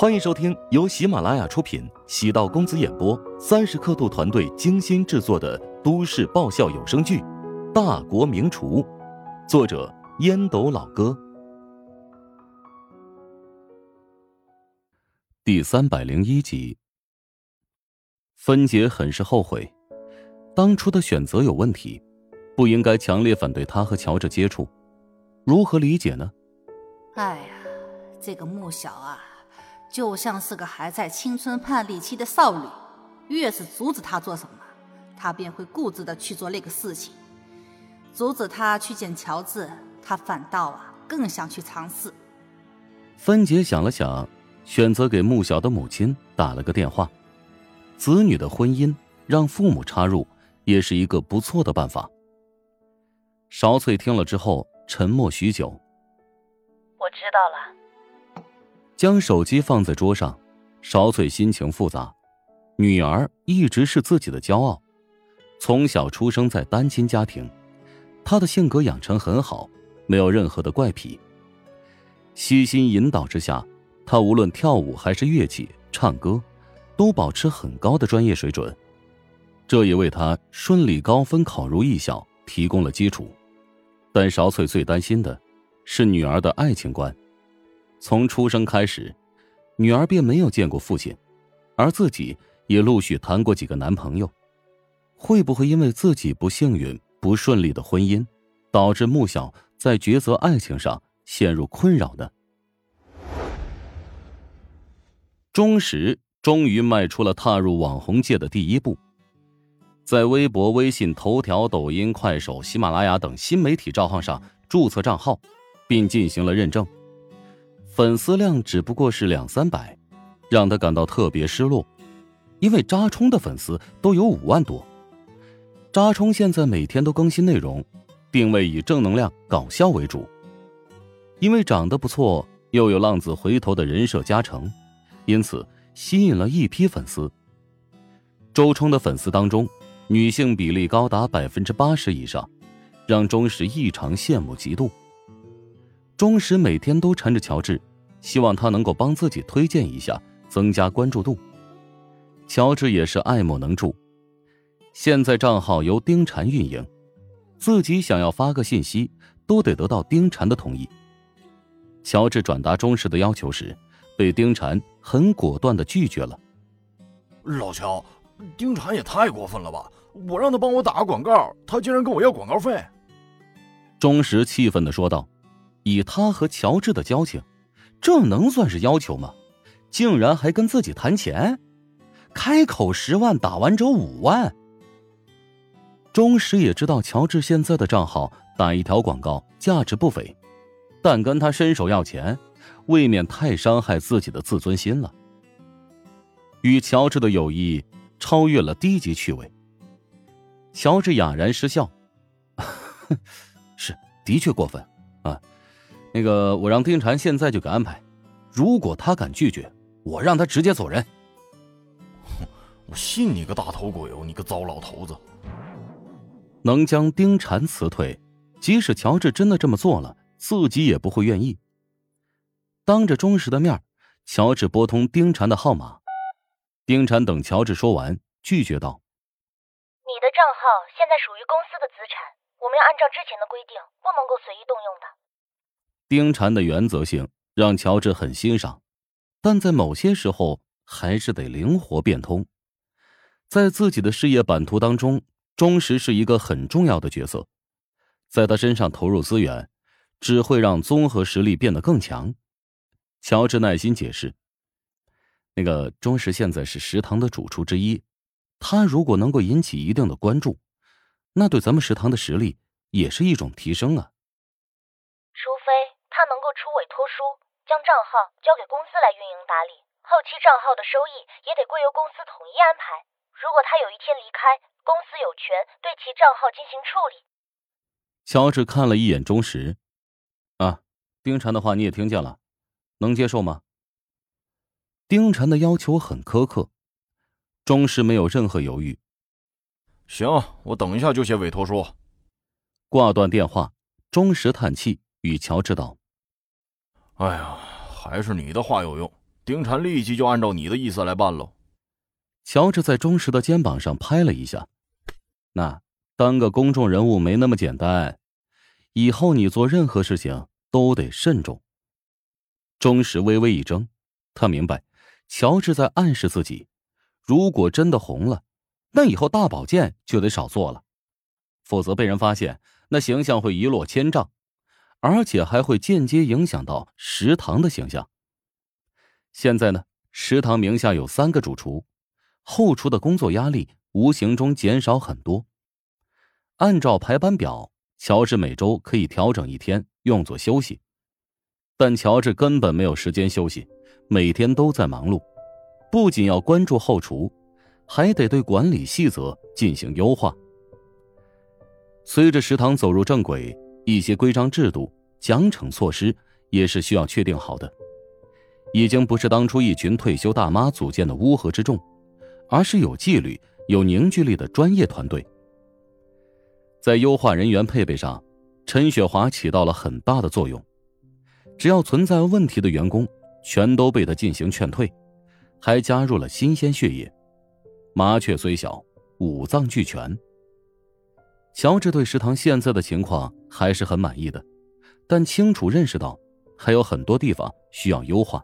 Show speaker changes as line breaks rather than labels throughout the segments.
欢迎收听由喜马拉雅出品、喜道公子演播、三十刻度团队精心制作的都市爆笑有声剧《大国名厨》，作者烟斗老哥，第三百零一集。芬姐很是后悔，当初的选择有问题，不应该强烈反对他和乔治接触。如何理解呢？
哎呀，这个穆小啊！就像是个还在青春叛逆期的少女，越是阻止她做什么，她便会固执的去做那个事情。阻止她去见乔治，她反倒啊更想去尝试。
芬姐想了想，选择给穆小的母亲打了个电话。子女的婚姻让父母插入，也是一个不错的办法。邵翠听了之后沉默许久。
我知道了。
将手机放在桌上，邵翠心情复杂。女儿一直是自己的骄傲，从小出生在单亲家庭，她的性格养成很好，没有任何的怪癖。悉心引导之下，她无论跳舞还是乐器、唱歌，都保持很高的专业水准，这也为她顺利高分考入艺校提供了基础。但邵翠最担心的，是女儿的爱情观。从出生开始，女儿便没有见过父亲，而自己也陆续谈过几个男朋友，会不会因为自己不幸运、不顺利的婚姻，导致穆小在抉择爱情上陷入困扰呢？钟石终于迈出了踏入网红界的第一步，在微博、微信、头条、抖音、快手、喜马拉雅等新媒体账号上注册账号，并进行了认证。粉丝量只不过是两三百，让他感到特别失落，因为扎冲的粉丝都有五万多。扎冲现在每天都更新内容，定位以正能量、搞笑为主。因为长得不错，又有浪子回头的人设加成，因此吸引了一批粉丝。周冲的粉丝当中，女性比例高达百分之八十以上，让钟石异常羡慕嫉妒。钟石每天都缠着乔治，希望他能够帮自己推荐一下，增加关注度。乔治也是爱莫能助。现在账号由丁禅运营，自己想要发个信息，都得得到丁禅的同意。乔治转达钟石的要求时，被丁禅很果断的拒绝了。
老乔，丁禅也太过分了吧！我让他帮我打个广告，他竟然跟我要广告费。
钟石气愤的说道。以他和乔治的交情，这能算是要求吗？竟然还跟自己谈钱，开口十万，打完折五万。钟石也知道乔治现在的账号打一条广告价值不菲，但跟他伸手要钱，未免太伤害自己的自尊心了。与乔治的友谊超越了低级趣味。乔治哑然失笑，是的确过分啊。那个，我让丁禅现在就给安排。如果他敢拒绝，我让他直接走人。
哼，我信你个大头鬼哦！你个糟老头子，
能将丁禅辞退，即使乔治真的这么做了，自己也不会愿意。当着钟石的面，乔治拨通丁禅的号码。丁禅等乔治说完，拒绝道：“
你的账号现在属于公司的资产，我们要按照之前的规定，不能够随意动用的。”
丁禅的原则性让乔治很欣赏，但在某些时候还是得灵活变通。在自己的事业版图当中，钟石是一个很重要的角色，在他身上投入资源，只会让综合实力变得更强。乔治耐心解释：“那个钟石现在是食堂的主厨之一，他如果能够引起一定的关注，那对咱们食堂的实力也是一种提升啊。”
出委托书，将账号交给公司来运营打理，后期账号的收益也得归由公司统一安排。如果他有一天离开，公司有权对其账号进行处理。
乔治看了一眼钟石，啊，丁禅的话你也听见了，能接受吗？丁禅的要求很苛刻，钟石没有任何犹豫。
行，我等一下就写委托书。
挂断电话，钟石叹气，与乔治道。
哎呀，还是你的话有用。丁婵立即就按照你的意思来办喽。
乔治在钟石的肩膀上拍了一下，那当个公众人物没那么简单，以后你做任何事情都得慎重。钟石微微一怔，他明白，乔治在暗示自己，如果真的红了，那以后大保健就得少做了，否则被人发现，那形象会一落千丈，而且还会间接影响到食堂的形象。现在呢，食堂名下有三个主厨。后厨的工作压力无形中减少很多。按照排班表，乔治每周可以调整一天用作休息，但乔治根本没有时间休息，每天都在忙碌，不仅要关注后厨，还得对管理细则进行优化。随着食堂走入正轨，一些规章制度、奖惩措施也是需要确定好的。已经不是当初一群退休大妈组建的乌合之众。而是有纪律、有凝聚力的专业团队。在优化人员配备上，陈雪华起到了很大的作用。只要存在问题的员工，全都被他进行劝退，还加入了新鲜血液。麻雀虽小，五脏俱全。乔治对食堂现在的情况还是很满意的，但清楚认识到还有很多地方需要优化。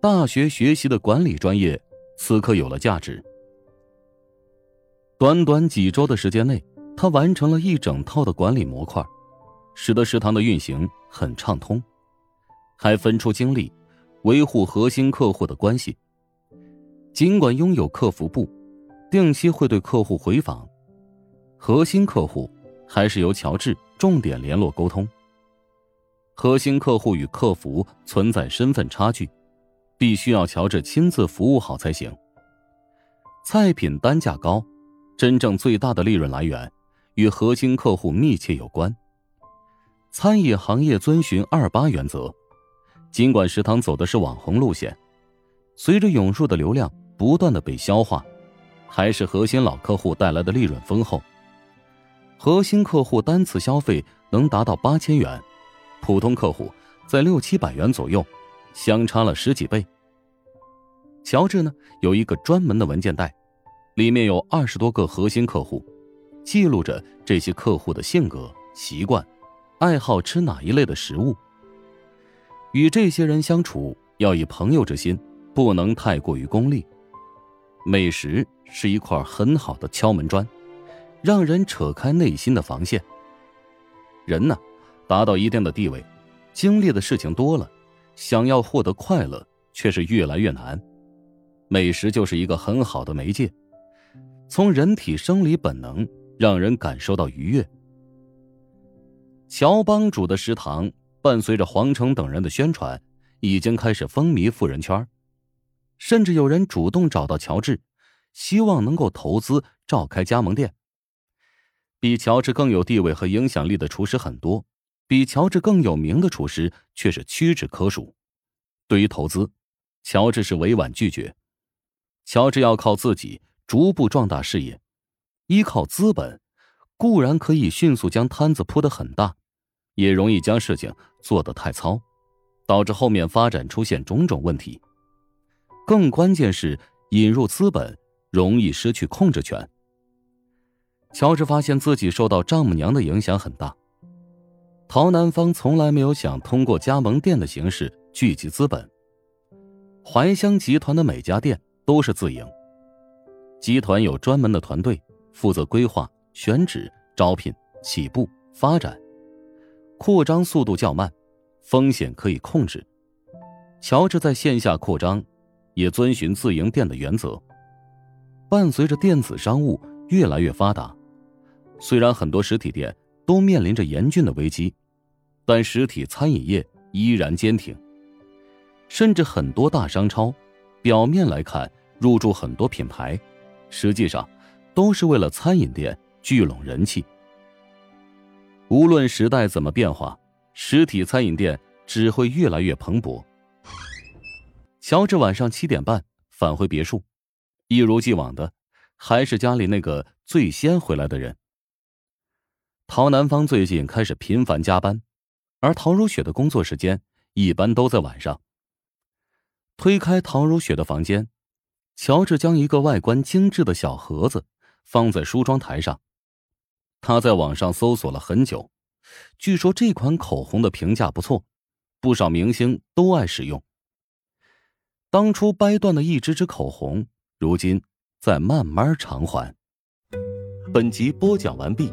大学学习的管理专业。此刻有了价值。短短几周的时间内，他完成了一整套的管理模块，使得食堂的运行很畅通，还分出精力维护核心客户的关系。尽管拥有客服部，定期会对客户回访，核心客户还是由乔治重点联络沟通。核心客户与客服存在身份差距。必须要乔治亲自服务好才行。菜品单价高，真正最大的利润来源与核心客户密切有关。餐饮行业遵循二八原则，尽管食堂走的是网红路线，随着涌入的流量不断的被消化，还是核心老客户带来的利润丰厚。核心客户单次消费能达到八千元，普通客户在六七百元左右。相差了十几倍。乔治呢有一个专门的文件袋，里面有二十多个核心客户，记录着这些客户的性格、习惯、爱好吃哪一类的食物。与这些人相处要以朋友之心，不能太过于功利。美食是一块很好的敲门砖，让人扯开内心的防线。人呢，达到一定的地位，经历的事情多了。想要获得快乐，却是越来越难。美食就是一个很好的媒介，从人体生理本能让人感受到愉悦。乔帮主的食堂伴随着黄成等人的宣传，已经开始风靡富人圈，甚至有人主动找到乔治，希望能够投资召开加盟店。比乔治更有地位和影响力的厨师很多。比乔治更有名的厨师却是屈指可数。对于投资，乔治是委婉拒绝。乔治要靠自己逐步壮大事业，依靠资本固然可以迅速将摊子铺得很大，也容易将事情做得太糙，导致后面发展出现种种问题。更关键是引入资本容易失去控制权。乔治发现自己受到丈母娘的影响很大。陶南方从来没有想通过加盟店的形式聚集资本。怀香集团的每家店都是自营，集团有专门的团队负责规划、选址、招聘、起步、发展，扩张速度较慢，风险可以控制。乔治在线下扩张，也遵循自营店的原则。伴随着电子商务越来越发达，虽然很多实体店。都面临着严峻的危机，但实体餐饮业依然坚挺。甚至很多大商超，表面来看入驻很多品牌，实际上都是为了餐饮店聚拢人气。无论时代怎么变化，实体餐饮店只会越来越蓬勃。乔治晚上七点半返回别墅，一如既往的，还是家里那个最先回来的人。陶南方最近开始频繁加班，而陶如雪的工作时间一般都在晚上。推开陶如雪的房间，乔治将一个外观精致的小盒子放在梳妆台上。他在网上搜索了很久，据说这款口红的评价不错，不少明星都爱使用。当初掰断的一支支口红，如今在慢慢偿还。
本集播讲完毕，